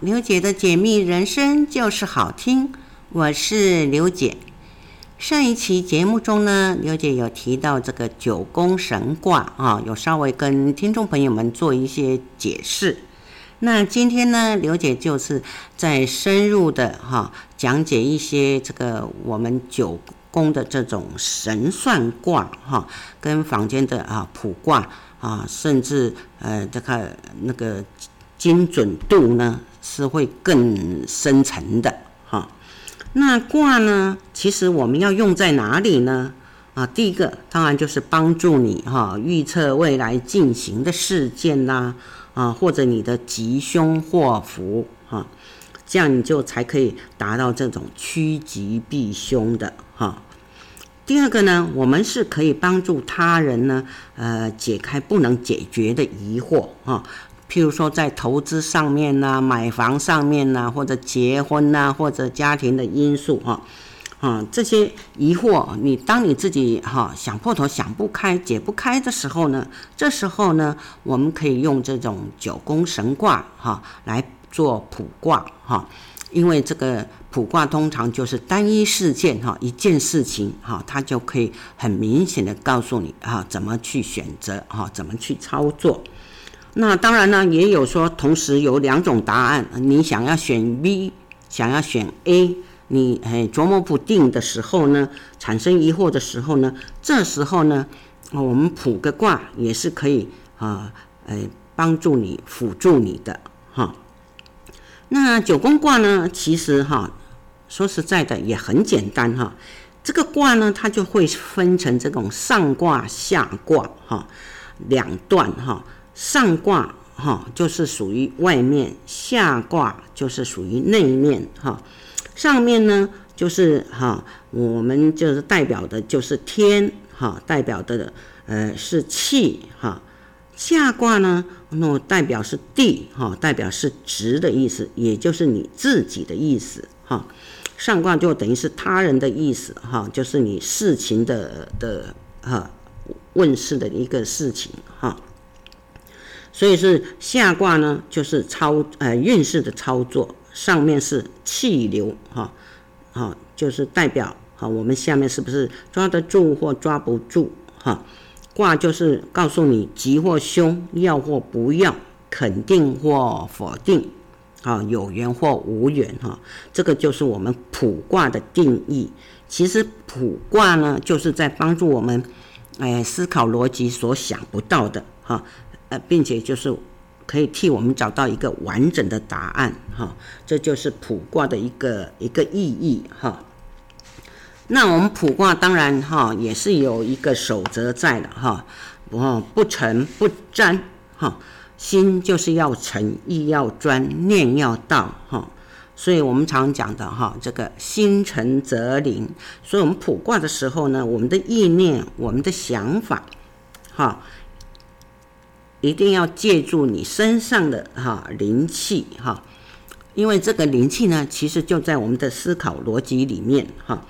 刘姐的解密人生就是好听，我是刘姐。上一期节目中呢，刘姐有提到这个九宫神卦啊，有稍微跟听众朋友们做一些解释。那今天呢，刘姐就是在深入的哈讲解一些这个我们九宫的这种神算卦哈，跟坊间的啊卜卦啊，甚至呃这个那个。精准度呢是会更深层的哈。那卦呢，其实我们要用在哪里呢？啊，第一个当然就是帮助你哈预测未来进行的事件呐，啊或者你的吉凶祸福哈，这样你就才可以达到这种趋吉避凶的哈。第二个呢，我们是可以帮助他人呢，呃解开不能解决的疑惑哈。譬如说，在投资上面呐、买房上面呐、或者结婚呐、或者家庭的因素哈，啊，这些疑惑，你当你自己哈想破头想不开、解不开的时候呢，这时候呢，我们可以用这种九宫神卦哈来做卜卦哈，因为这个卜卦通常就是单一事件哈，一件事情哈，它就可以很明显的告诉你啊，怎么去选择哈，怎么去操作。那当然呢，也有说同时有两种答案，你想要选 B，想要选 A，你哎琢磨不定的时候呢，产生疑惑的时候呢，这时候呢，我们卜个卦也是可以啊，哎帮助你辅助你的哈。那九宫卦呢，其实哈说实在的也很简单哈，这个卦呢它就会分成这种上卦下卦哈两段哈。上卦哈就是属于外面，下卦就是属于内面哈。上面呢就是哈，我们就是代表的就是天哈，代表的呃是气哈。下卦呢，那代表是地哈，代表是直的意思，也就是你自己的意思哈。上卦就等于是他人的意思哈，就是你事情的的哈问世的一个事情哈。所以是下卦呢，就是操呃运势的操作，上面是气流哈，好就是代表哈我们下面是不是抓得住或抓不住哈？卦就是告诉你吉或凶，要或不要，肯定或否定，啊有缘或无缘哈，这个就是我们卜卦的定义。其实卜卦呢，就是在帮助我们哎思考逻辑所想不到的哈。呃，并且就是可以替我们找到一个完整的答案，哈，这就是卜卦的一个一个意义，哈。那我们卜卦当然哈也是有一个守则在的，哈，不不诚不占，哈，心就是要诚，意要专，念要到，哈。所以我们常讲的哈，这个心诚则灵。所以我们卜卦的时候呢，我们的意念，我们的想法，哈。一定要借助你身上的哈灵气哈，因为这个灵气呢，其实就在我们的思考逻辑里面哈，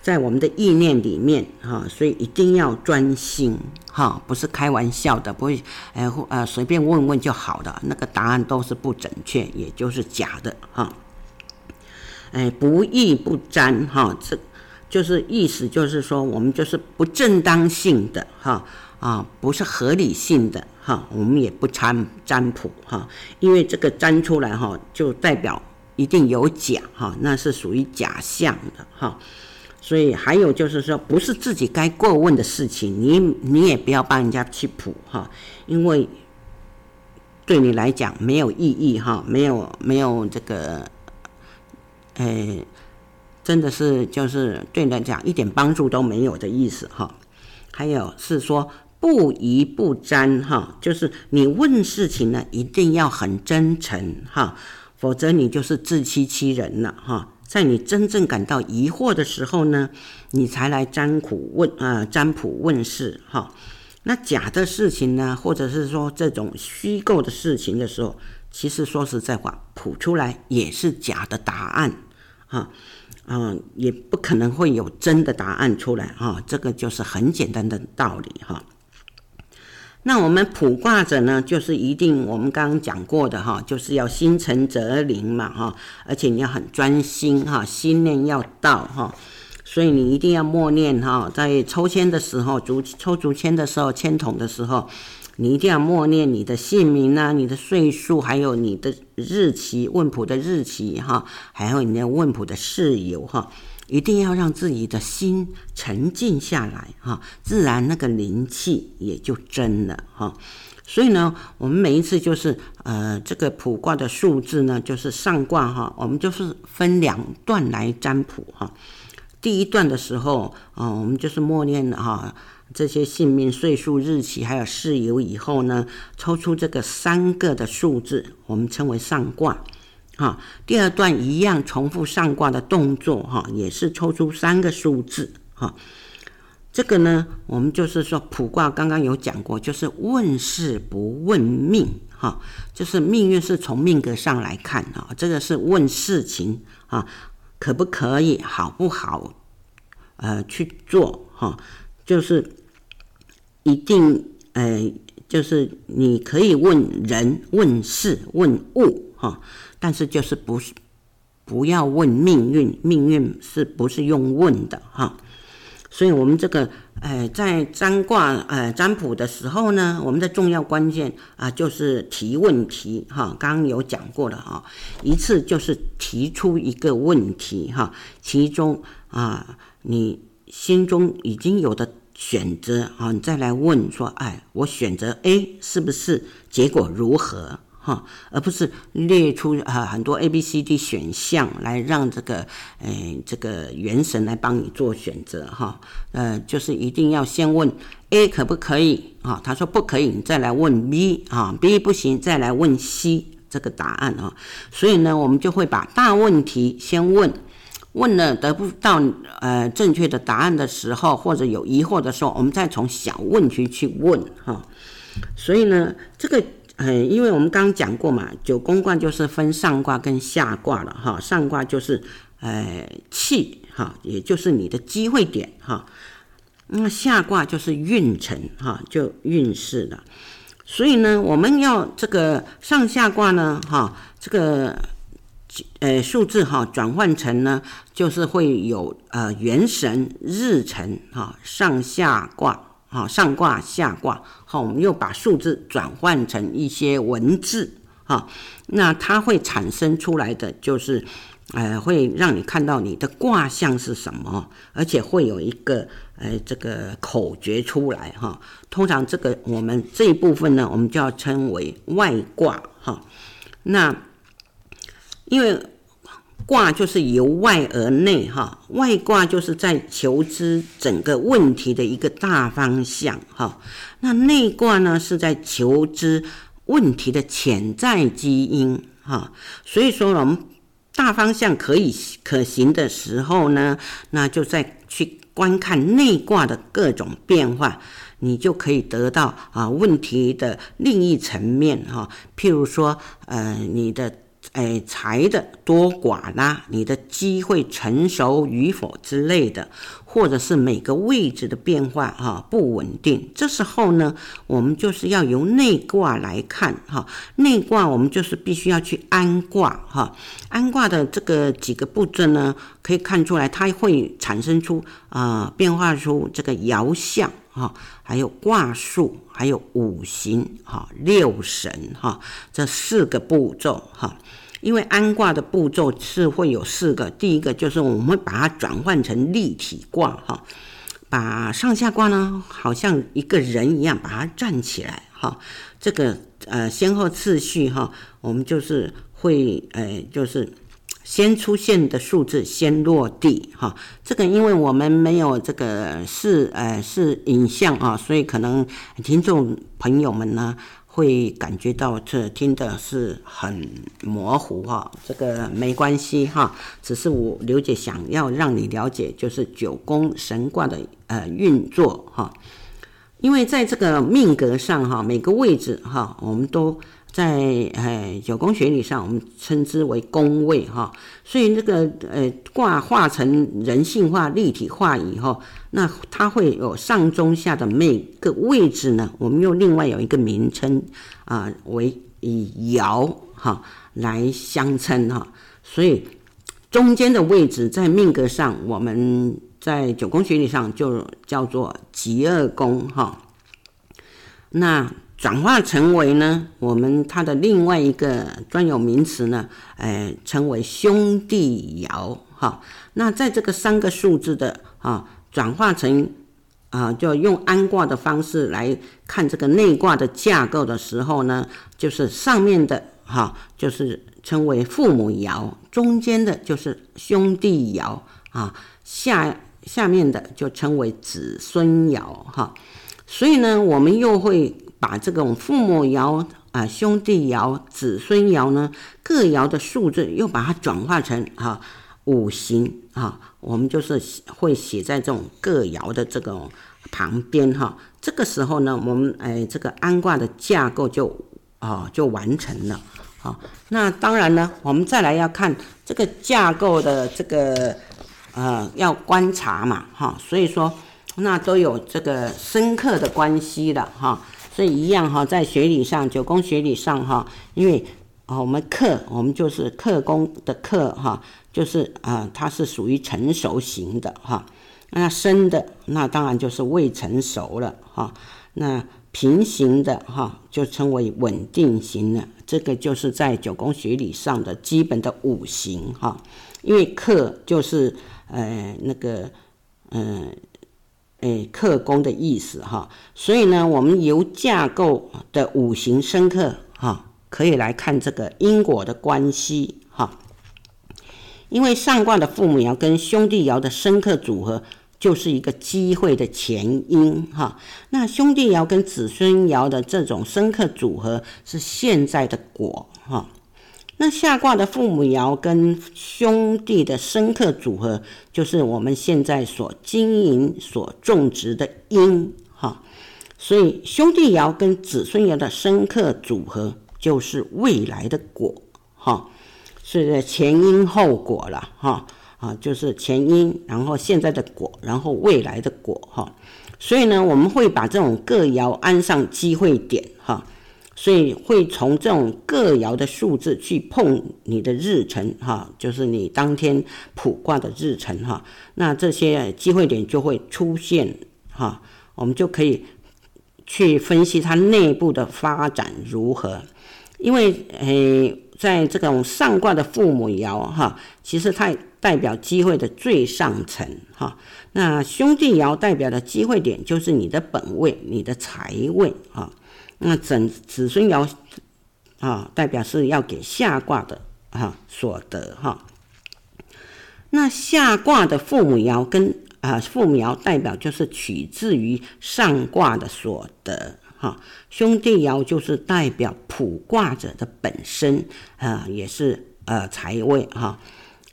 在我们的意念里面哈，所以一定要专心哈，不是开玩笑的，不会哎呃随便问问就好的，那个答案都是不准确，也就是假的哈。哎，不义不沾哈，这就是意思，就是说我们就是不正当性的哈。啊，不是合理性的哈，我们也不参占卜哈，因为这个占出来哈，就代表一定有假哈，那是属于假象的哈。所以还有就是说，不是自己该过问的事情，你你也不要帮人家去卜哈，因为对你来讲没有意义哈，没有没有这个，哎，真的是就是对你来讲一点帮助都没有的意思哈。还有是说。不疑不占哈，就是你问事情呢，一定要很真诚哈，否则你就是自欺欺人了哈。在你真正感到疑惑的时候呢，你才来占卜问啊，占卜问事哈。那假的事情呢，或者是说这种虚构的事情的时候，其实说实在话，卜出来也是假的答案哈，嗯，也不可能会有真的答案出来哈。这个就是很简单的道理哈。那我们卜卦者呢，就是一定我们刚刚讲过的哈，就是要心诚则灵嘛哈，而且你要很专心哈，心念要到哈，所以你一定要默念哈，在抽签的时候，竹抽竹签的时候，签筒的时候，你一定要默念你的姓名啊，你的岁数，还有你的日期，问卜的日期哈，还有你的问卜的事由哈。一定要让自己的心沉静下来哈，自然那个灵气也就真了哈。所以呢，我们每一次就是呃，这个卜卦的数字呢，就是上卦哈，我们就是分两段来占卜哈。第一段的时候啊，我们就是默念哈这些姓名、岁数、日期还有事由以后呢，抽出这个三个的数字，我们称为上卦。哈，第二段一样重复上卦的动作，哈，也是抽出三个数字，哈，这个呢，我们就是说卜卦刚刚有讲过，就是问事不问命，哈，就是命运是从命格上来看，啊，这个是问事情，啊，可不可以，好不好，呃，去做，哈，就是一定，呃，就是你可以问人、问事、问物，哈。但是就是不是不要问命运，命运是不是用问的哈？所以我们这个呃在占卦呃占卜的时候呢，我们的重要关键啊就是提问题哈。刚刚有讲过了哈，一次就是提出一个问题哈，其中啊你心中已经有的选择啊，你再来问说，哎，我选择 A 是不是结果如何？哈，而不是列出啊很多 A、B、C、D 选项来让这个诶这个元神来帮你做选择哈，呃，就是一定要先问 A 可不可以啊？他说不可以，你再来问 B 啊，B 不行，再来问 C 这个答案啊。所以呢，我们就会把大问题先问，问了得不到呃正确的答案的时候，或者有疑惑的时候，我们再从小问题去问哈。所以呢，这个。嗯，因为我们刚刚讲过嘛，九宫卦就是分上卦跟下卦了哈。上卦就是呃气哈，也就是你的机会点哈。那下卦就是运程哈，就运势了。所以呢，我们要这个上下卦呢哈，这个呃数字哈转换成呢，就是会有呃元神日辰哈上下卦。好，上卦下卦，好，我们又把数字转换成一些文字，哈，那它会产生出来的就是，呃，会让你看到你的卦象是什么，而且会有一个，呃，这个口诀出来，哈。通常这个我们这一部分呢，我们就要称为外卦，哈。那因为。卦就是由外而内哈，外卦就是在求知整个问题的一个大方向哈，那内卦呢是在求知问题的潜在基因哈，所以说我们大方向可以可行的时候呢，那就再去观看内卦的各种变化，你就可以得到啊问题的另一层面哈，譬如说呃你的。哎，财的多寡啦，你的机会成熟与否之类的，或者是每个位置的变化哈不稳定，这时候呢，我们就是要由内卦来看哈。内卦我们就是必须要去安卦哈。安卦的这个几个步骤呢，可以看出来它会产生出啊、变化出这个爻象哈，还有卦数，还有五行哈，六神哈，这四个步骤哈。因为安卦的步骤是会有四个，第一个就是我们会把它转换成立体卦哈，把上下卦呢好像一个人一样把它站起来哈，这个呃先后次序哈，我们就是会呃就是先出现的数字先落地哈，这个因为我们没有这个是呃是影像啊，所以可能听众朋友们呢。会感觉到这听的是很模糊哈，这个没关系哈，只是我刘姐想要让你了解，就是九宫神卦的呃运作哈，因为在这个命格上哈，每个位置哈，我们都在呃九宫学理上，我们称之为宫位哈。所以那个呃卦化成人性化、立体化以后，那它会有上中下的每个位置呢，我们又另外有一个名称啊、为以爻哈来相称哈。所以中间的位置在命格上，我们在九宫学理上就叫做极二宫哈。那转化成为呢，我们它的另外一个专有名词呢，呃，称为兄弟爻哈。那在这个三个数字的啊转化成啊，就用安卦的方式来看这个内卦的架构的时候呢，就是上面的哈，就是称为父母爻，中间的就是兄弟爻啊，下下面的就称为子孙爻哈。所以呢，我们又会。把这种父母爻啊、兄弟爻、子孙爻呢，各爻的数字又把它转化成哈五行啊，我们就是会写在这种各爻的这种旁边哈。这个时候呢，我们哎这个安卦的架构就啊就完成了。好，那当然呢，我们再来要看这个架构的这个呃要观察嘛哈，所以说那都有这个深刻的关系了哈。所以一样哈，在学理上，九宫学理上哈，因为，我们克，我们就是克宫的克哈，就是啊，它是属于成熟型的哈。那生的那当然就是未成熟了哈。那平行的哈，就称为稳定型的，这个就是在九宫学理上的基本的五行哈。因为克就是呃那个嗯。呃哎，克宫的意思哈，所以呢，我们由架构的五行生克哈，可以来看这个因果的关系哈。因为上卦的父母爻跟兄弟爻的生克组合，就是一个机会的前因哈。那兄弟爻跟子孙爻的这种生克组合，是现在的果哈。那下卦的父母爻跟兄弟的生克组合，就是我们现在所经营、所种植的因哈。所以兄弟爻跟子孙爻的生克组合，就是未来的果哈。是前因后果了哈啊，就是前因，然后现在的果，然后未来的果哈。所以呢，我们会把这种各爻安上机会点哈。所以会从这种各爻的数字去碰你的日辰哈，就是你当天卜卦的日辰哈，那这些机会点就会出现哈，我们就可以去分析它内部的发展如何。因为诶，在这种上卦的父母爻哈，其实它代表机会的最上层哈，那兄弟爻代表的机会点就是你的本位、你的财位啊。那整子孙爻啊，代表是要给下卦的啊所得哈。那下卦的父母爻跟啊父母爻代表就是取自于上卦的所得哈。兄弟爻就是代表卜卦者的本身啊，也是呃财位哈。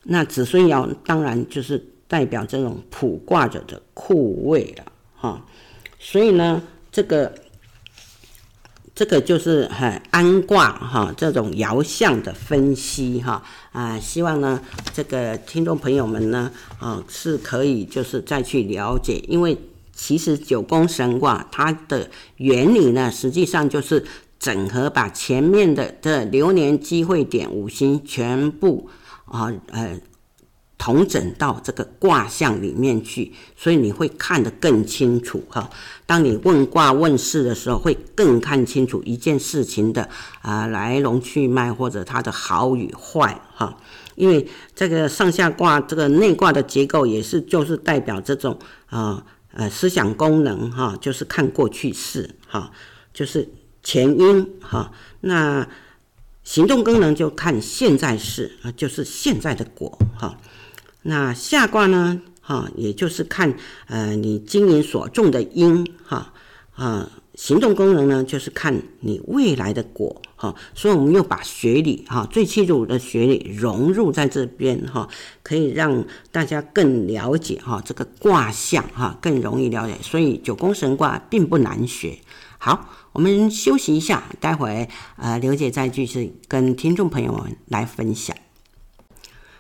那子孙爻当然就是代表这种卜卦者的库位了哈。所以呢，这个。这个就是很安卦哈，这种爻象的分析哈啊，希望呢这个听众朋友们呢啊是可以就是再去了解，因为其实九宫神卦它的原理呢，实际上就是整合把前面的的流年机会点五行全部啊呃。统整到这个卦象里面去，所以你会看得更清楚哈。当你问卦问事的时候，会更看清楚一件事情的啊来龙去脉或者它的好与坏哈。因为这个上下卦这个内卦的结构也是就是代表这种啊呃思想功能哈，就是看过去式哈，就是前因哈。那行动功能就看现在式啊，就是现在的果哈。那下卦呢？哈，也就是看呃你经营所种的因哈啊，行动功能呢就是看你未来的果哈。所以我们又把学理哈最基础的学理融入在这边哈，可以让大家更了解哈这个卦象哈，更容易了解。所以九宫神卦并不难学。好，我们休息一下，待会呃刘姐再继续跟听众朋友们来分享。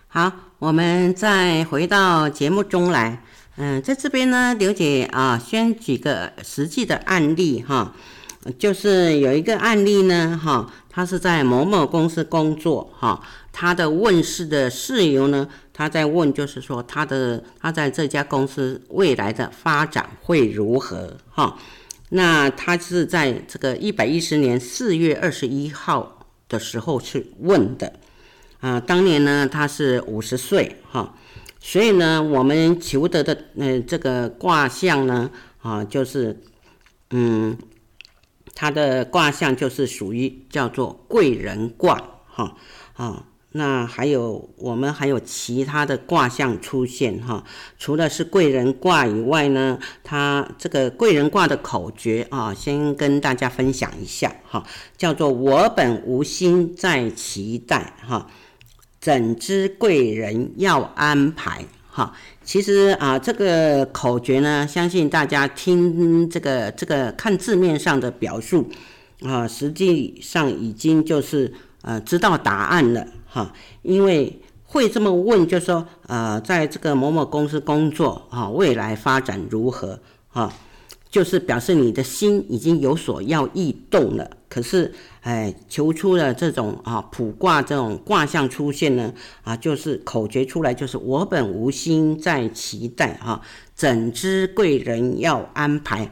好，我们再回到节目中来。嗯，在这边呢，刘姐啊，先举个实际的案例哈，就是有一个案例呢，哈，他是在某某公司工作哈，他的问事的事由呢，他在问就是说他的他在这家公司未来的发展会如何哈，那他是在这个一百一十年四月二十一号的时候去问的，啊，当年呢他是五十岁哈。所以呢，我们求得的呃这个卦象呢，啊，就是，嗯，它的卦象就是属于叫做贵人卦，哈，啊，那还有我们还有其他的卦象出现哈，除了是贵人卦以外呢，它这个贵人卦的口诀啊，先跟大家分享一下哈，叫做我本无心在期待哈。怎知贵人要安排？哈，其实啊，这个口诀呢，相信大家听这个这个看字面上的表述啊，实际上已经就是呃知道答案了哈。因为会这么问，就说呃，在这个某某公司工作啊，未来发展如何啊？就是表示你的心已经有所要异动了，可是，哎，求出了这种啊卜卦这种卦象出现呢，啊，就是口诀出来，就是我本无心在期待哈，怎知贵人要安排，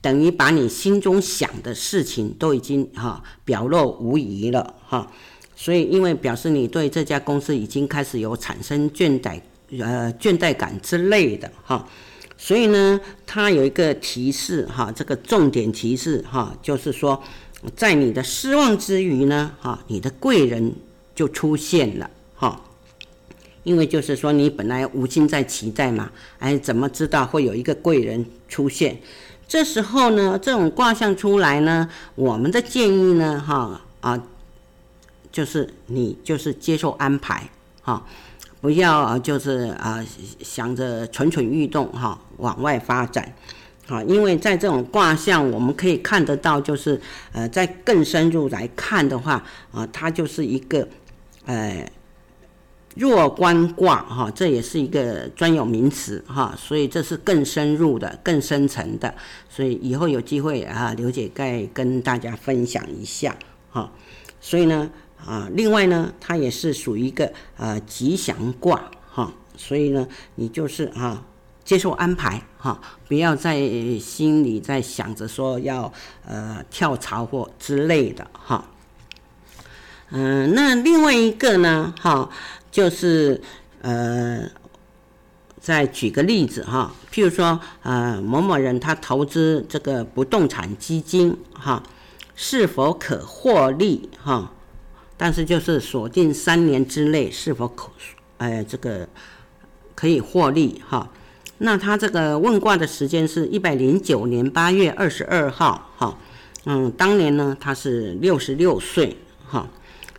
等于把你心中想的事情都已经哈表露无遗了哈，所以因为表示你对这家公司已经开始有产生倦怠呃倦怠感之类的哈。所以呢，它有一个提示哈，这个重点提示哈，就是说，在你的失望之余呢，哈，你的贵人就出现了哈。因为就是说，你本来无心在期待嘛，哎，怎么知道会有一个贵人出现？这时候呢，这种卦象出来呢，我们的建议呢，哈啊，就是你就是接受安排哈。不要就是啊想着蠢蠢欲动哈，往外发展，好，因为在这种卦象，我们可以看得到，就是呃，在更深入来看的话啊，它就是一个呃弱关卦哈，这也是一个专有名词哈，所以这是更深入的、更深层的，所以以后有机会啊，刘姐再跟大家分享一下哈，所以呢。啊，另外呢，它也是属于一个呃吉祥卦哈，所以呢，你就是啊接受安排哈，不要在心里在想着说要呃跳槽或之类的哈。嗯、那另外一个呢，哈，就是呃，再举个例子哈，譬如说呃某某人他投资这个不动产基金哈，是否可获利哈？但是就是锁定三年之内是否可，呃，这个可以获利哈。那他这个问卦的时间是一百零九年八月二十二号哈。嗯，当年呢他是六十六岁哈，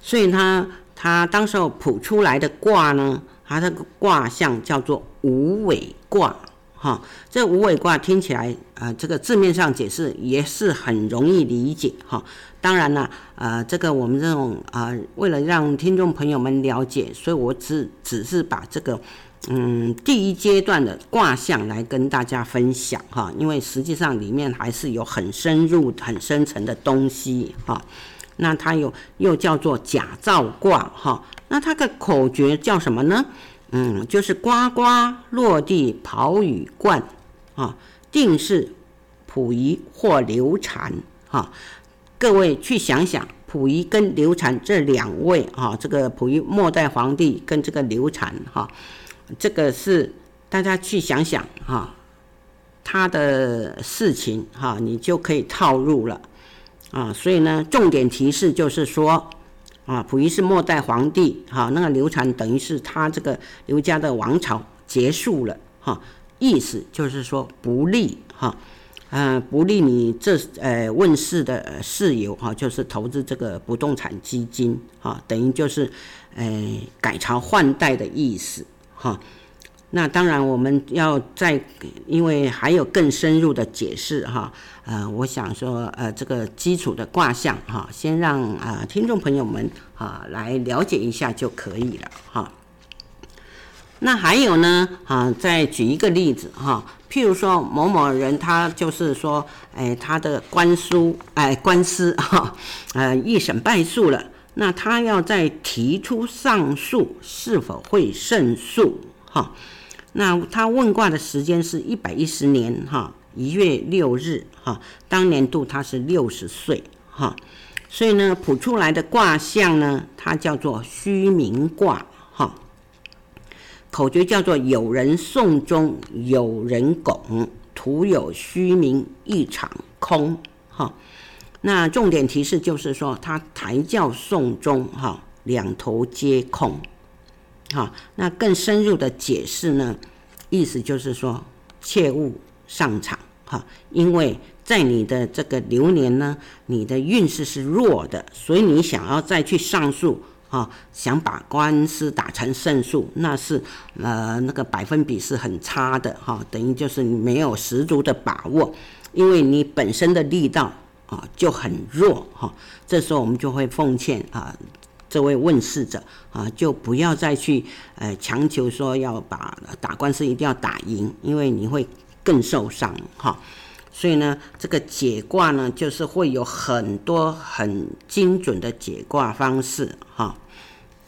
所以他他当时候卜出来的卦呢，他这个卦象叫做无尾卦。哈，这无尾卦听起来啊、呃，这个字面上解释也是很容易理解哈。当然了，呃，这个我们这种啊、呃，为了让听众朋友们了解，所以我只只是把这个嗯第一阶段的卦象来跟大家分享哈，因为实际上里面还是有很深入、很深层的东西哈。那它有又叫做假造卦哈，那它的口诀叫什么呢？嗯，就是呱呱落地跑雨冠，啊，定是溥仪或刘禅，哈，各位去想想，溥仪跟刘禅这两位，哈，这个溥仪末代皇帝跟这个刘禅，哈，这个是大家去想想，哈，他的事情，哈，你就可以套入了，啊，所以呢，重点提示就是说。啊，溥仪是末代皇帝，哈，那个刘禅等于是他这个刘家的王朝结束了，哈，意思就是说不利，哈，呃，不利你这呃问世的事由，哈，就是投资这个不动产基金，哈，等于就是呃改朝换代的意思，哈，那当然我们要再，因为还有更深入的解释哈，呃，我想说呃这个基础的卦象哈，先让啊听众朋友们啊来了解一下就可以了哈。那还有呢，啊，再举一个例子哈，譬如说某某人他就是说，哎，他的官书，哎，官司哈，呃，一审败诉了，那他要再提出上诉，是否会胜诉？哈，那他问卦的时间是一百一十年哈一月六日哈，当年度他是六十岁哈，所以呢，卜出来的卦象呢，它叫做虚名卦哈。口诀叫做“有人送终，有人拱，徒有虚名，一场空”。哈，那重点提示就是说，他抬轿送终，哈，两头皆空。哈，那更深入的解释呢，意思就是说，切勿上场。哈，因为在你的这个流年呢，你的运势是弱的，所以你想要再去上诉。啊，想把官司打成胜诉，那是呃那个百分比是很差的哈，等于就是你没有十足的把握，因为你本身的力道啊就很弱哈。这时候我们就会奉劝啊，这位问事者啊，就不要再去呃强求说要把打官司一定要打赢，因为你会更受伤哈。所以呢，这个解卦呢，就是会有很多很精准的解卦方式哈。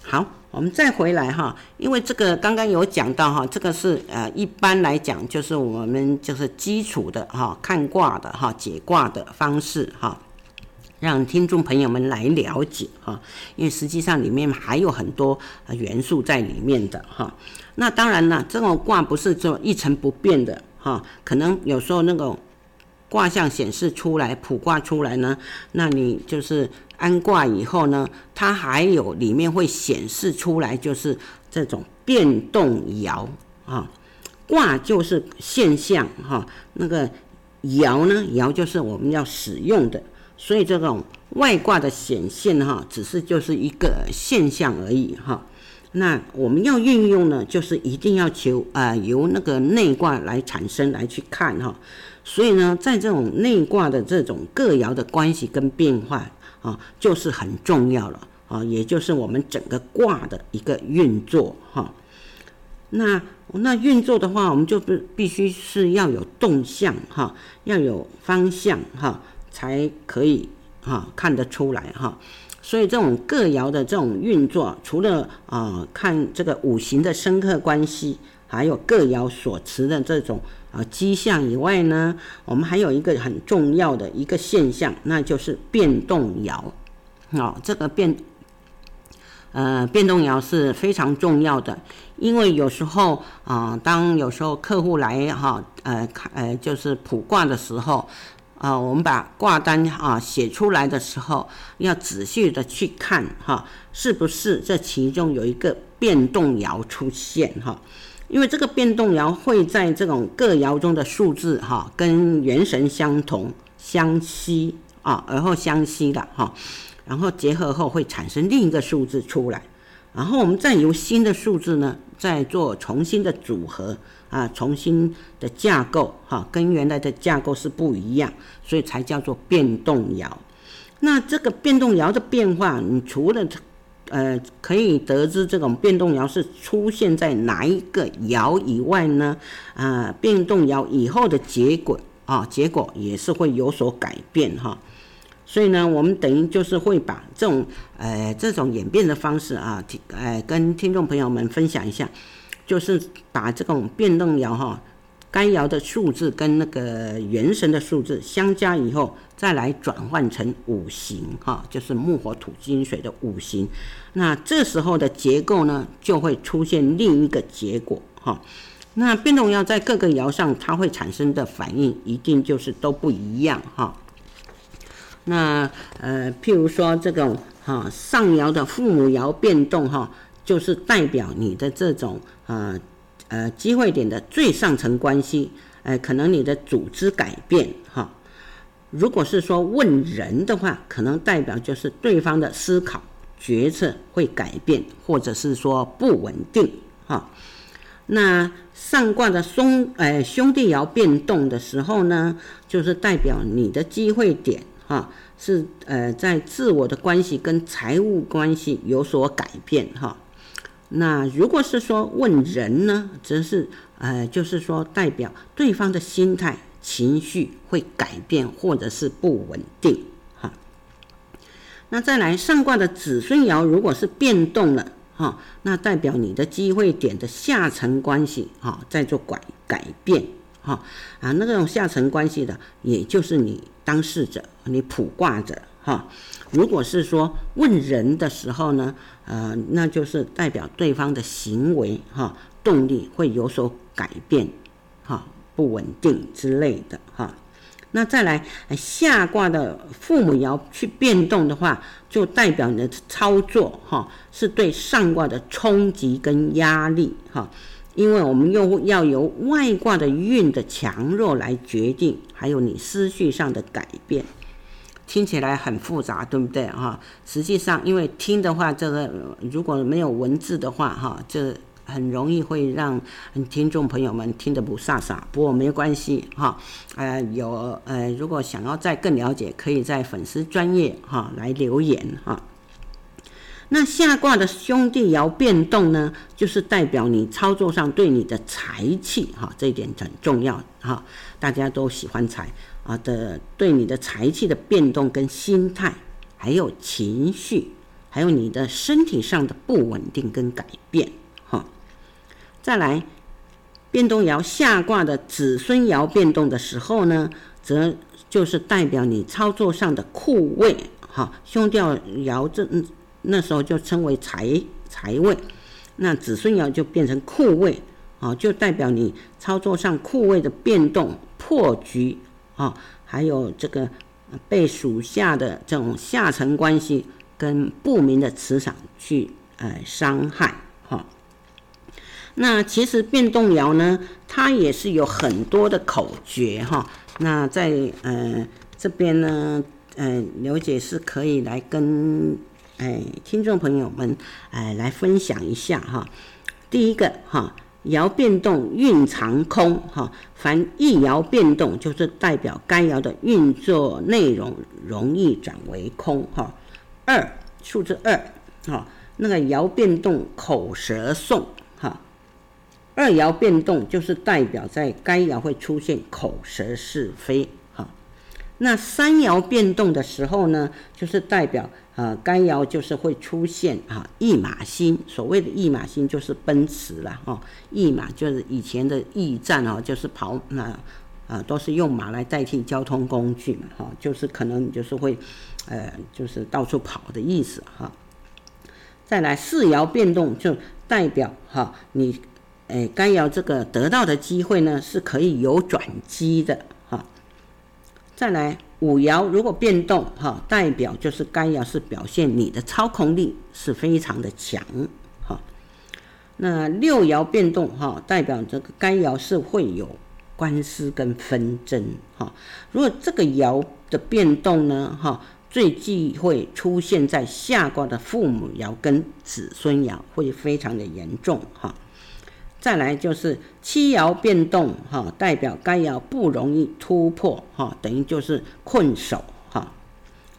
好，我们再回来哈，因为这个刚刚有讲到哈，这个是呃一般来讲就是我们就是基础的哈看卦的哈解卦的方式哈，让听众朋友们来了解哈，因为实际上里面还有很多元素在里面的哈。那当然了，这种卦不是说一成不变的哈，可能有时候那个。卦象显示出来，卜卦出来呢，那你就是安卦以后呢，它还有里面会显示出来，就是这种变动爻啊。卦就是现象哈，那个爻呢，爻就是我们要使用的，所以这种外卦的显现哈，只是就是一个现象而已哈。那我们要运用呢，就是一定要求啊、由那个内卦来产生来去看哈。所以呢，在这种内卦的这种各爻的关系跟变化啊，就是很重要了啊，也就是我们整个卦的一个运作哈。那那运作的话，我们就必必须是要有动向哈，要有方向哈，才可以哈看得出来哈。所以这种各爻的这种运作，除了啊看这个五行的生克关系，还有各爻所持的这种。啊，迹象以外呢，我们还有一个很重要的一个现象，那就是变动爻。好，这个变，呃，变动爻是非常重要的，因为有时候啊，当有时候客户来哈，呃，看，呃，就是卜卦的时候，啊，我们把卦单啊写出来的时候，要仔细的去看哈，是不是这其中有一个变动爻出现哈。因为这个变动爻会在这种各爻中的数字哈，跟元神相同相吸啊，而后相吸的哈，然后结合后会产生另一个数字出来，然后我们再由新的数字呢，再做重新的组合啊，重新的架构哈，跟原来的架构是不一样，所以才叫做变动爻。那这个变动爻的变化，你除了呃，可以得知这种变动爻是出现在哪一个爻以外呢？啊、变动爻以后的结果啊，结果也是会有所改变哈。所以呢，我们等于就是会把这种呃这种演变的方式啊，听呃跟听众朋友们分享一下，就是把这种变动爻哈。干爻的数字跟那个元神的数字相加以后，再来转换成五行哈，就是木火土金水的五行。那这时候的结构呢，就会出现另一个结果哈。那变动爻在各个爻上，它会产生的反应一定就是都不一样哈。那呃，譬如说这种哈上爻的父母爻变动哈，就是代表你的这种啊。呃，机会点的最上层关系，呃，可能你的组织改变哈。如果是说问人的话，可能代表就是对方的思考决策会改变，或者是说不稳定哈。那上卦的兄哎兄弟爻变动的时候呢，就是代表你的机会点哈，是呃在自我的关系跟财务关系有所改变哈。那如果是说问人呢，则是呃就是说代表对方的心态情绪会改变或者是不稳定哈。那再来上卦的子孙爻如果是变动了。哈，那代表你的机会点的下层关系哈，在做改改变哈啊，那种下层关系的，也就是你当事者，你卜卦者哈。如果是说问人的时候呢，呃，那就是代表对方的行为哈，动力会有所改变哈，不稳定之类的哈。那再来下卦的父母爻去变动的话，就代表你的操作哈，是对上卦的冲击跟压力哈，因为我们又要由外卦的运的强弱来决定，还有你思绪上的改变，听起来很复杂，对不对哈？实际上，因为听的话，这个如果没有文字的话哈，这。很容易会让听众朋友们听得不飒飒，不过没关系哈。呃，有呃，如果想要再更了解，可以在粉丝专业哈来留言哈。那下卦的兄弟爻变动呢，就是代表你操作上对你的财气哈，这一点很重要哈。大家都喜欢财啊的，对你的财气的变动跟心态，还有情绪，还有你的身体上的不稳定跟改变。哈再来，变动爻下卦的子孙爻变动的时候呢，则就是代表你操作上的库位，哈，兄弟爻这那时候就称为财财位，那子孙爻就变成库位，啊，就代表你操作上库位的变动、破局，啊，还有这个被属下的这种下层关系跟不明的磁场去呃伤害哈。那其实变动爻呢，它也是有很多的口诀哈。那在呃这边呢，呃刘姐是可以来跟哎听众朋友们哎来分享一下哈。第一个哈，爻变动蕴藏空哈，凡一爻变动就是代表该爻的运作内容容易转为空哈。二数字二哈，那个爻变动口舌讼。二爻变动就是代表在该爻会出现口舌是非，那三爻变动的时候呢，就是代表啊该爻就是会出现啊驿马星。所谓的驿马星就是奔驰了，哈。驿马就是以前的驿站啊，就是跑那啊都是用马来代替交通工具嘛，哈。就是可能你就是会呃就是到处跑的意思，哈。再来四爻变动就代表哈你。哎，该爻这个得到的机会呢，是可以有转机的。再来五爻如果变动哈，代表就是该爻是表现你的操控力是非常的强哈。那六爻变动哈，代表这个该爻是会有官司跟纷争哈。如果这个爻的变动呢哈，最忌讳出现在下卦的父母爻跟子孙爻，会非常的严重哈。再来就是七爻变动，哈，代表该爻不容易突破，哈，等于就是困守，哈，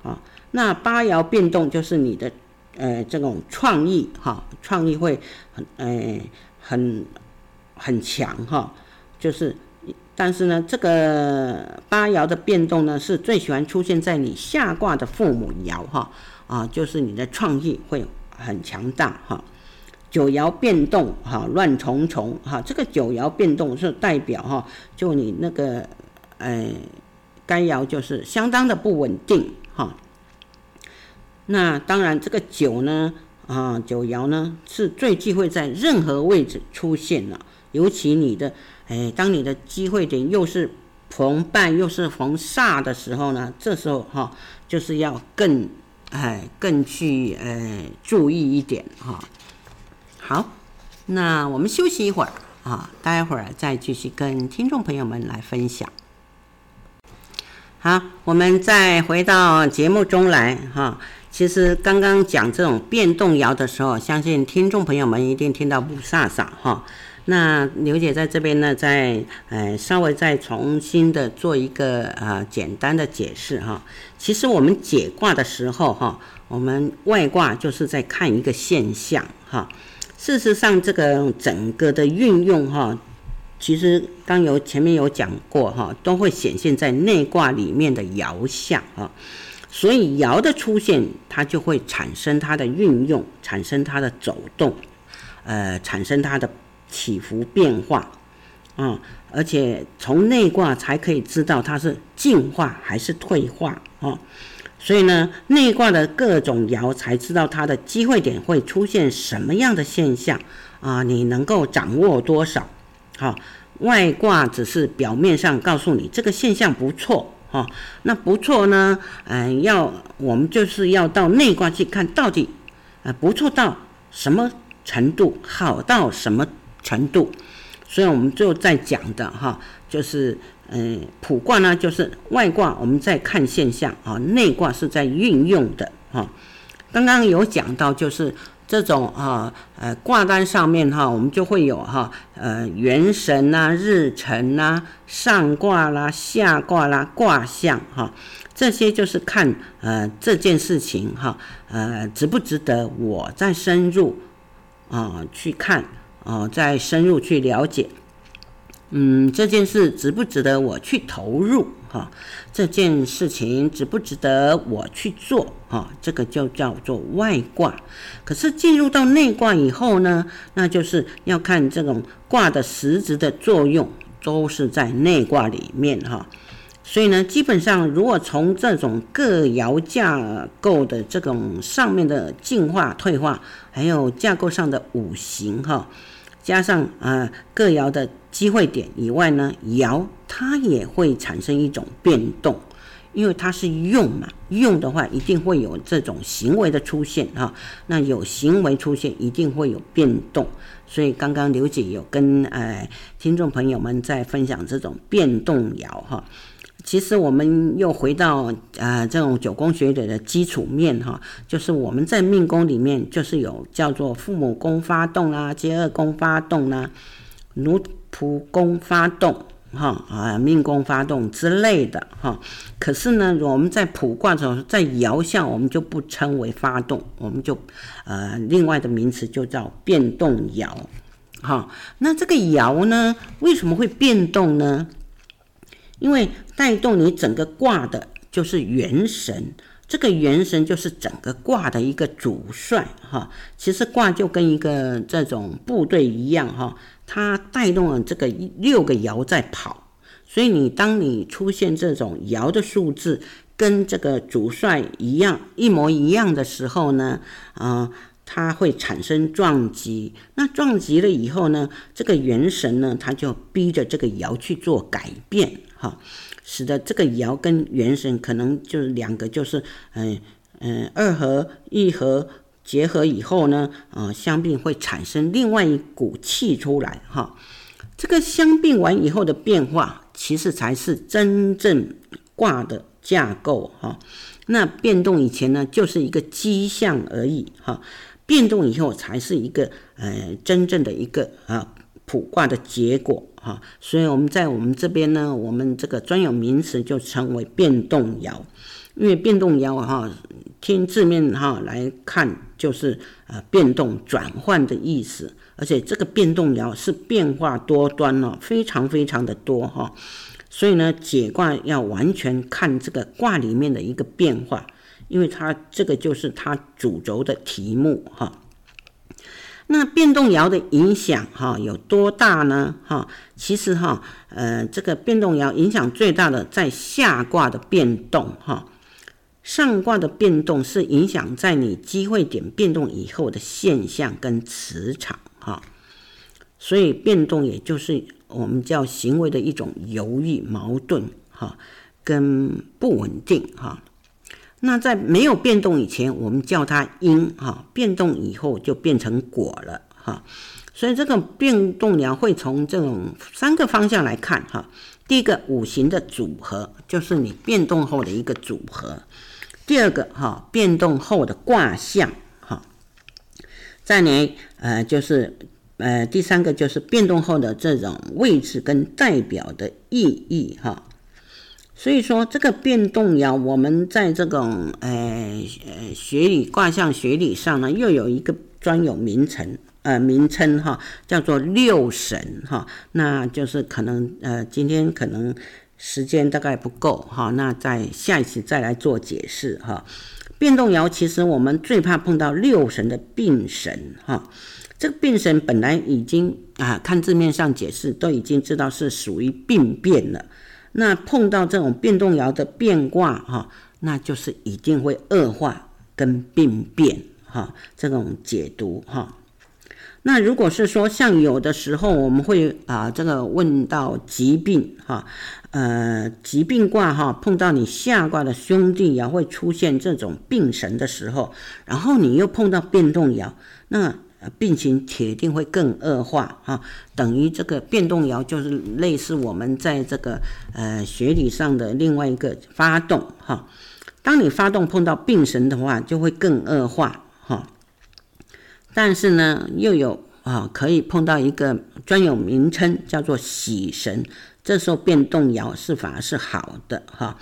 啊，那八爻变动就是你的，呃，这种创意，哈，创意会很，呃，很很强，哈，就是，但是呢，这个八爻的变动呢，是最喜欢出现在你下卦的父母爻，哈，啊，就是你的创意会很强大，哈。九爻变动，哈，乱重重，哈，这个九爻变动是代表哈，就你那个，呃，该爻就是相当的不稳定，哈。那当然，这个九呢，啊，九爻呢是最忌讳在任何位置出现了，尤其你的，哎，当你的机会点又是逢半又是逢煞的时候呢，这时候哈，就是要更，哎，更去，哎，注意一点，哈。好，那我们休息一会儿啊，待会儿再继续跟听众朋友们来分享。好，我们再回到节目中来哈。其实刚刚讲这种变动爻的时候，相信听众朋友们一定听到不飒飒哈。那刘姐在这边呢，再呃稍微再重新的做一个呃简单的解释哈。其实我们解卦的时候哈，我们外卦就是在看一个现象哈。事实上，这个整个的运用哈，其实刚有前面有讲过哈，都会显现在内卦里面的爻象啊。所以爻的出现，它就会产生它的运用，产生它的走动，呃，产生它的起伏变化，啊、而且从内卦才可以知道它是进化还是退化啊、所以呢，内卦的各种爻才知道它的机会点会出现什么样的现象啊，你能够掌握多少？好，外卦只是表面上告诉你这个现象不错。哦，那不错呢，嗯、要我们就是要到内卦去看到底，呃，不错到什么程度，好到什么程度，所以我们就在讲的哈，就是嗯，卜卦呢就是外卦我们在看现象啊，内卦是在运用的哈。刚刚有讲到就是。这种啊，呃，卦单上面哈，我们就会有哈，呃，元神呐、日辰呐、上卦啦、下卦啦、卦象哈，这些就是看呃这件事情哈，呃，值不值得我再深入啊去看啊，再深入去了解。嗯，这件事值不值得我去投入？哈，这件事情值不值得我去做？哈，这个就叫做外挂。可是进入到内挂以后呢，那就是要看这种卦的实质的作用，都是在内挂里面哈。所以呢，基本上如果从这种各爻架构的这种上面的进化、退化，还有架构上的五行哈。加上啊，各爻的机会点以外呢，爻它也会产生一种变动，因为它是用嘛，用的话一定会有这种行为的出现哈。那有行为出现，一定会有变动。所以刚刚刘姐有跟呃听众朋友们在分享这种变动爻哈。其实我们又回到呃这种九宫学里的基础面哈，就是我们在命宫里面就是有叫做父母宫发动啦，接二宫发动啦，奴仆宫发动哈啊命宫发动之类的哈。可是呢，我们在卜卦的时候，在爻象我们就不称为发动，我们就呃另外的名词就叫变动爻。哈，那这个爻呢，为什么会变动呢？因为带动你整个卦的就是元神，这个元神就是整个卦的一个主帅哈。其实卦就跟一个这种部队一样哈，它带动了这个六个爻在跑。所以你当你出现这种爻的数字跟这个主帅一样一模一样的时候呢，啊，它会产生撞击。那撞击了以后呢，这个元神呢，它就逼着这个爻去做改变。好，使得这个爻跟元神可能就是两个，就是嗯嗯二合一合结合以后呢，啊相并会产生另外一股气出来哈。这个相并完以后的变化，其实才是真正卦的架构哈。那变动以前呢，就是一个迹象而已哈。变动以后才是一个呃真正的一个啊卜卦的结果。哈，所以我们在我们这边呢，我们这个专有名词就称为变动爻，因为变动爻哈，听字面哈来看就是呃变动转换的意思，而且这个变动爻是变化多端哦，非常非常的多哈，所以呢解卦要完全看这个卦里面的一个变化，因为它这个就是它主轴的题目哈。那变动爻的影响哈有多大呢？哈，其实哈，呃，这个变动爻影响最大的在下卦的变动哈，上卦的变动是影响在你机会点变动以后的现象跟磁场哈，所以变动也就是我们叫行为的一种犹豫、矛盾哈，跟不稳定哈。那在没有变动以前，我们叫它因哈；变动以后就变成果了哈。所以这个变动呢会从这种三个方向来看哈。第一个五行的组合，就是你变动后的一个组合；第二个哈，变动后的卦象哈。再来呃，就是呃，第三个就是变动后的这种位置跟代表的意义哈。所以说，这个变动爻，我们在这种呃呃学理卦象学理上呢，又有一个专有名称呃名称哈，叫做六神哈。那就是可能呃今天可能时间大概不够哈，那在下一期再来做解释哈。变动爻其实我们最怕碰到六神的病神哈。这个病神本来已经啊，看字面上解释都已经知道是属于病变了。那碰到这种变动爻的变卦哈，那就是一定会恶化跟病变哈，这种解读哈。那如果是说像有的时候我们会啊，这个问到疾病哈，呃，疾病卦哈，碰到你下卦的兄弟爻会出现这种病神的时候，然后你又碰到变动爻，那。病情铁定会更恶化啊，等于这个变动爻就是类似我们在这个呃学理上的另外一个发动哈。当你发动碰到病神的话，就会更恶化哈。但是呢，又有啊可以碰到一个专有名称叫做喜神，这时候变动爻是反而是好的哈。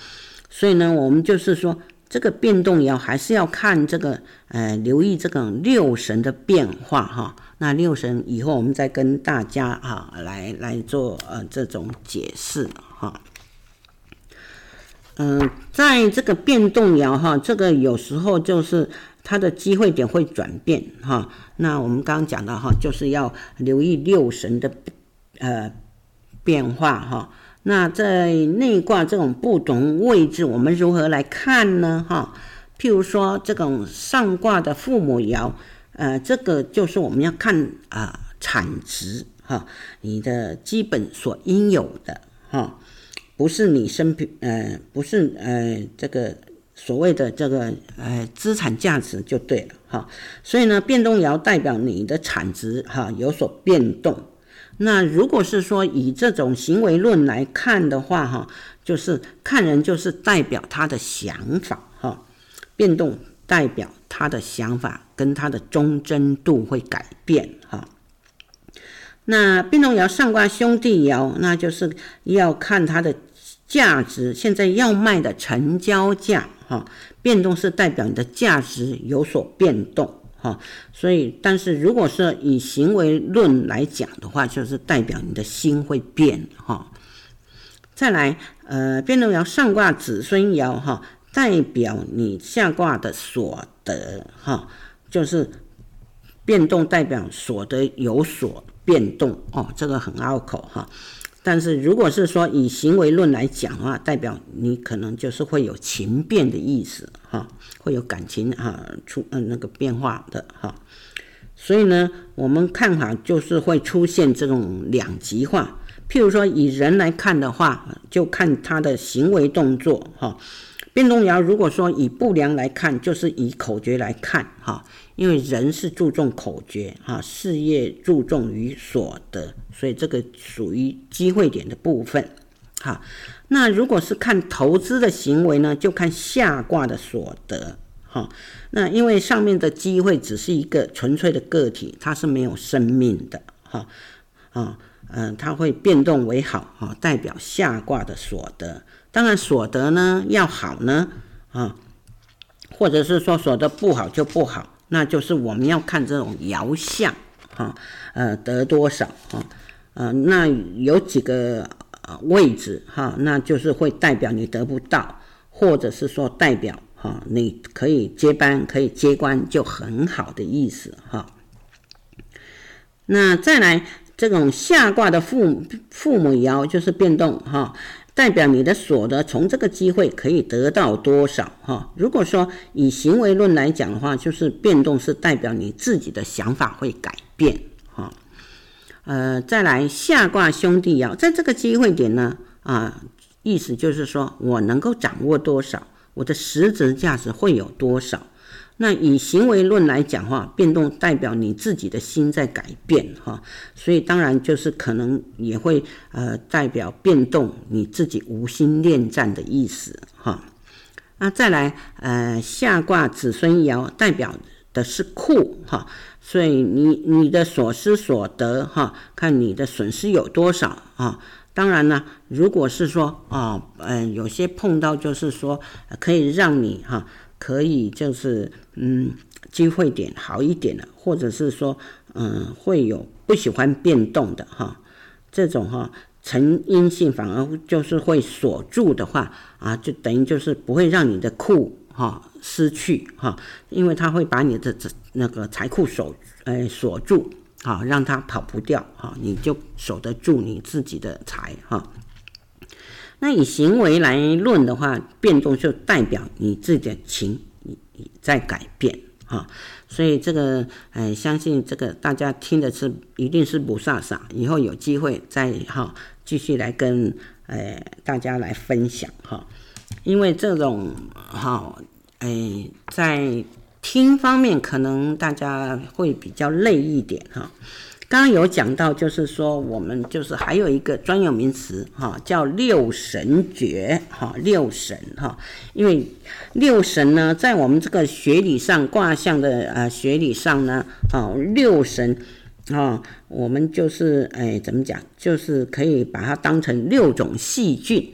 所以呢，我们就是说。这个变动爻还是要看这个，呃，留意这个六神的变化哈。那六神以后我们再跟大家哈来来做呃这种解释哈。嗯、在这个变动爻哈，这个有时候就是它的机会点会转变哈。那我们刚刚讲到哈，就是要留意六神的呃变化哈。那在内卦这种不同位置，我们如何来看呢？哈，譬如说这种上卦的父母爻，呃，这个就是我们要看啊、产值哈，你的基本所应有的哈，不是你生平呃，不是呃这个所谓的这个呃资产价值就对了哈。所以呢，变动爻代表你的产值哈有所变动。那如果是说以这种行为论来看的话，哈，就是看人就是代表他的想法，哈，变动代表他的想法跟他的忠贞度会改变，哈。那变动爻上卦兄弟爻，那就是要看它的价值，现在要卖的成交价，哈，变动是代表你的价值有所变动。哈，所以，但是如果是以行为论来讲的话，就是代表你的心会变哈。再来，呃，变动爻上卦子孙爻哈，代表你下卦的所得哈，就是变动代表所得有所变动哦，这个很拗口哈。但是如果是说以行为论来讲的话，代表你可能就是会有情变的意思哈，会有感情哈出嗯那个变化的哈，所以呢，我们看法就是会出现这种两极化。譬如说以人来看的话，就看他的行为动作哈。变动爻如果说以不良来看，就是以口诀来看哈。因为人是注重口诀哈，事业注重于所得，所以这个属于机会点的部分哈。那如果是看投资的行为呢，就看下卦的所得哈。那因为上面的机会只是一个纯粹的个体，它是没有生命的哈啊嗯，它会变动为好哈，代表下卦的所得。当然所得呢要好呢啊，或者是说所得不好就不好。那就是我们要看这种爻象，哈，呃，得多少，哈，呃，那有几个位置，哈，那就是会代表你得不到，或者是说代表，哈，你可以接班，可以接官，就很好的意思，哈。那再来这种下卦的父父母爻就是变动，哈。代表你的所得从这个机会可以得到多少哈？如果说以行为论来讲的话，就是变动是代表你自己的想法会改变哈。呃，再来下卦兄弟爻，在这个机会点呢啊，意思就是说我能够掌握多少，我的实质价值会有多少。那以行为论来讲话，变动代表你自己的心在改变哈，所以当然就是可能也会呃代表变动你自己无心恋战的意思哈。那再来呃下卦子孙爻代表的是库哈，所以你你的所失所得哈，看你的损失有多少啊。当然呢，如果是说啊，嗯，有些碰到就是说可以让你哈，可以就是嗯，机会点好一点的，或者是说嗯，会有不喜欢变动的哈，这种哈成阴性反而就是会锁住的话啊，就等于就是不会让你的库哈失去哈，因为它会把你的那个财库锁呃锁住。好，让他跑不掉，哈，你就守得住你自己的财，哈。那以行为来论的话，变动就代表你自己的情在改变，哈。所以这个，哎，相信这个大家听的是一定是不飒飒，以后有机会再哈继续来跟哎大家来分享，哈。因为这种哈，哎，在。听方面可能大家会比较累一点哈，刚刚有讲到，就是说我们就是还有一个专有名词哈，叫六神诀哈，六神哈，因为六神呢，在我们这个学理上卦象的呃学理上呢，啊六神啊，我们就是哎怎么讲，就是可以把它当成六种细菌。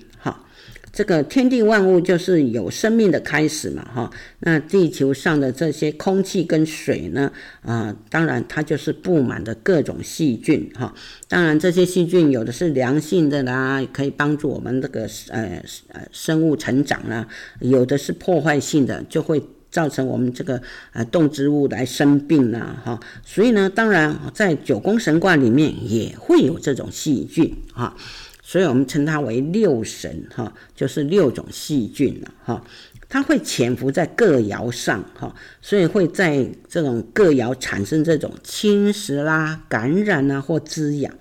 这个天地万物就是有生命的开始嘛，哈。那地球上的这些空气跟水呢，啊，当然它就是布满的各种细菌，哈。当然这些细菌有的是良性的啦，可以帮助我们这个呃呃生物成长啦；有的是破坏性的，就会造成我们这个呃动植物来生病啦，哈。所以呢，当然在九宫神卦里面也会有这种细菌，哈。所以我们称它为六神哈，就是六种细菌了哈，它会潜伏在各爻上哈，所以会在这种各爻产生这种侵蚀啦、感染啊或滋养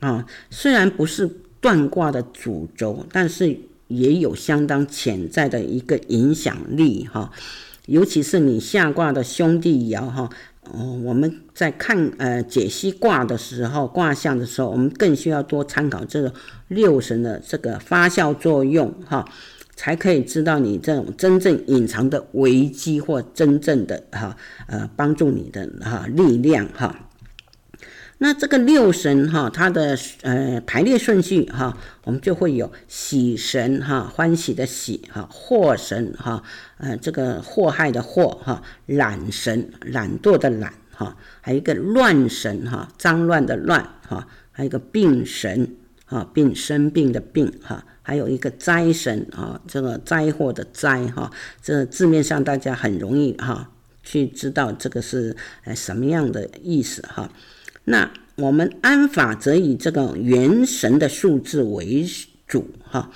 啊。虽然不是断卦的主轴，但是也有相当潜在的一个影响力哈，尤其是你下卦的兄弟爻哈。哦，我们在看呃解析卦的时候，卦象的时候，我们更需要多参考这个六神的这个发酵作用哈，才可以知道你这种真正隐藏的危机或真正的哈呃帮助你的哈力量哈。那这个六神哈，它的呃排列顺序哈，我们就会有喜神哈，欢喜的喜哈，祸神哈，呃这个祸害的祸哈，懒神懒惰的懒哈，还有一个乱神哈，脏乱的乱哈，还有一个病神哈，病生病的病哈，还有一个灾神啊，这个灾祸的灾哈，这字面上大家很容易哈去知道这个是呃什么样的意思哈。那我们安法则以这个元神的数字为主哈，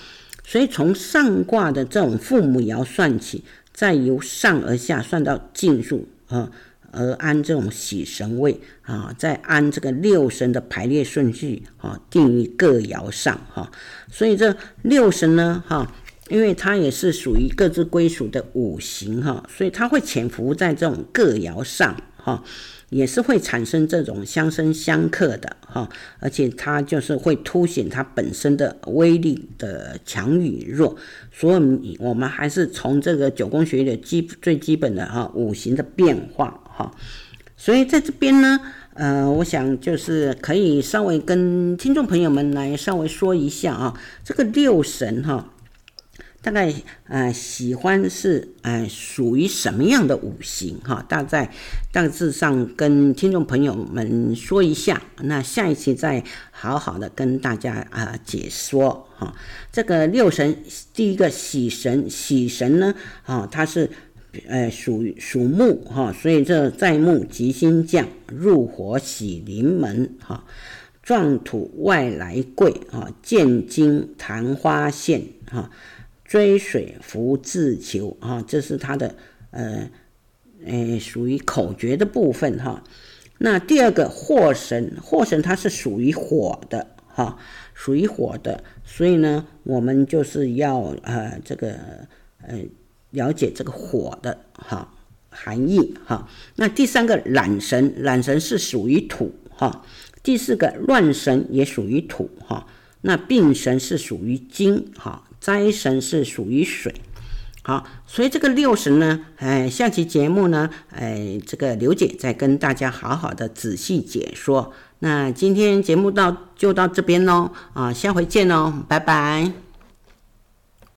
所以从上卦的这种父母爻算起，再由上而下算到进数啊，而按这种喜神位啊，再按这个六神的排列顺序啊，定于各爻上哈。所以这六神呢哈，因为它也是属于各自归属的五行哈，所以它会潜伏在这种各爻上哈。也是会产生这种相生相克的哈，而且它就是会凸显它本身的威力的强与弱，所以我们还是从这个九宫学的基最基本的哈五行的变化哈，所以在这边呢，呃，我想就是可以稍微跟听众朋友们来稍微说一下啊，这个六神哈。大概呃喜欢是呃属于什么样的五行哈？大概大致上跟听众朋友们说一下，那下一期再好好的跟大家啊、解说哈。这个六神第一个喜神，喜神呢啊，它是呃属于属木哈，所以这在木吉星降，入火喜临门哈，壮土外来贵啊，见金昙花现哈。追水福自求啊，这是它的呃，呃，属于口诀的部分哈。那第二个祸神，祸神它是属于火的哈，属于火的，所以呢，我们就是要呃这个呃了解这个火的哈含义哈。那第三个懒神，懒神是属于土哈。第四个乱神也属于土哈。那病神是属于金哈。灾神是属于水，好，所以这个六神呢，哎，下期节目呢，哎，这个刘姐再跟大家好好的仔细解说。那今天节目到就到这边喽，啊，下回见喽，拜拜。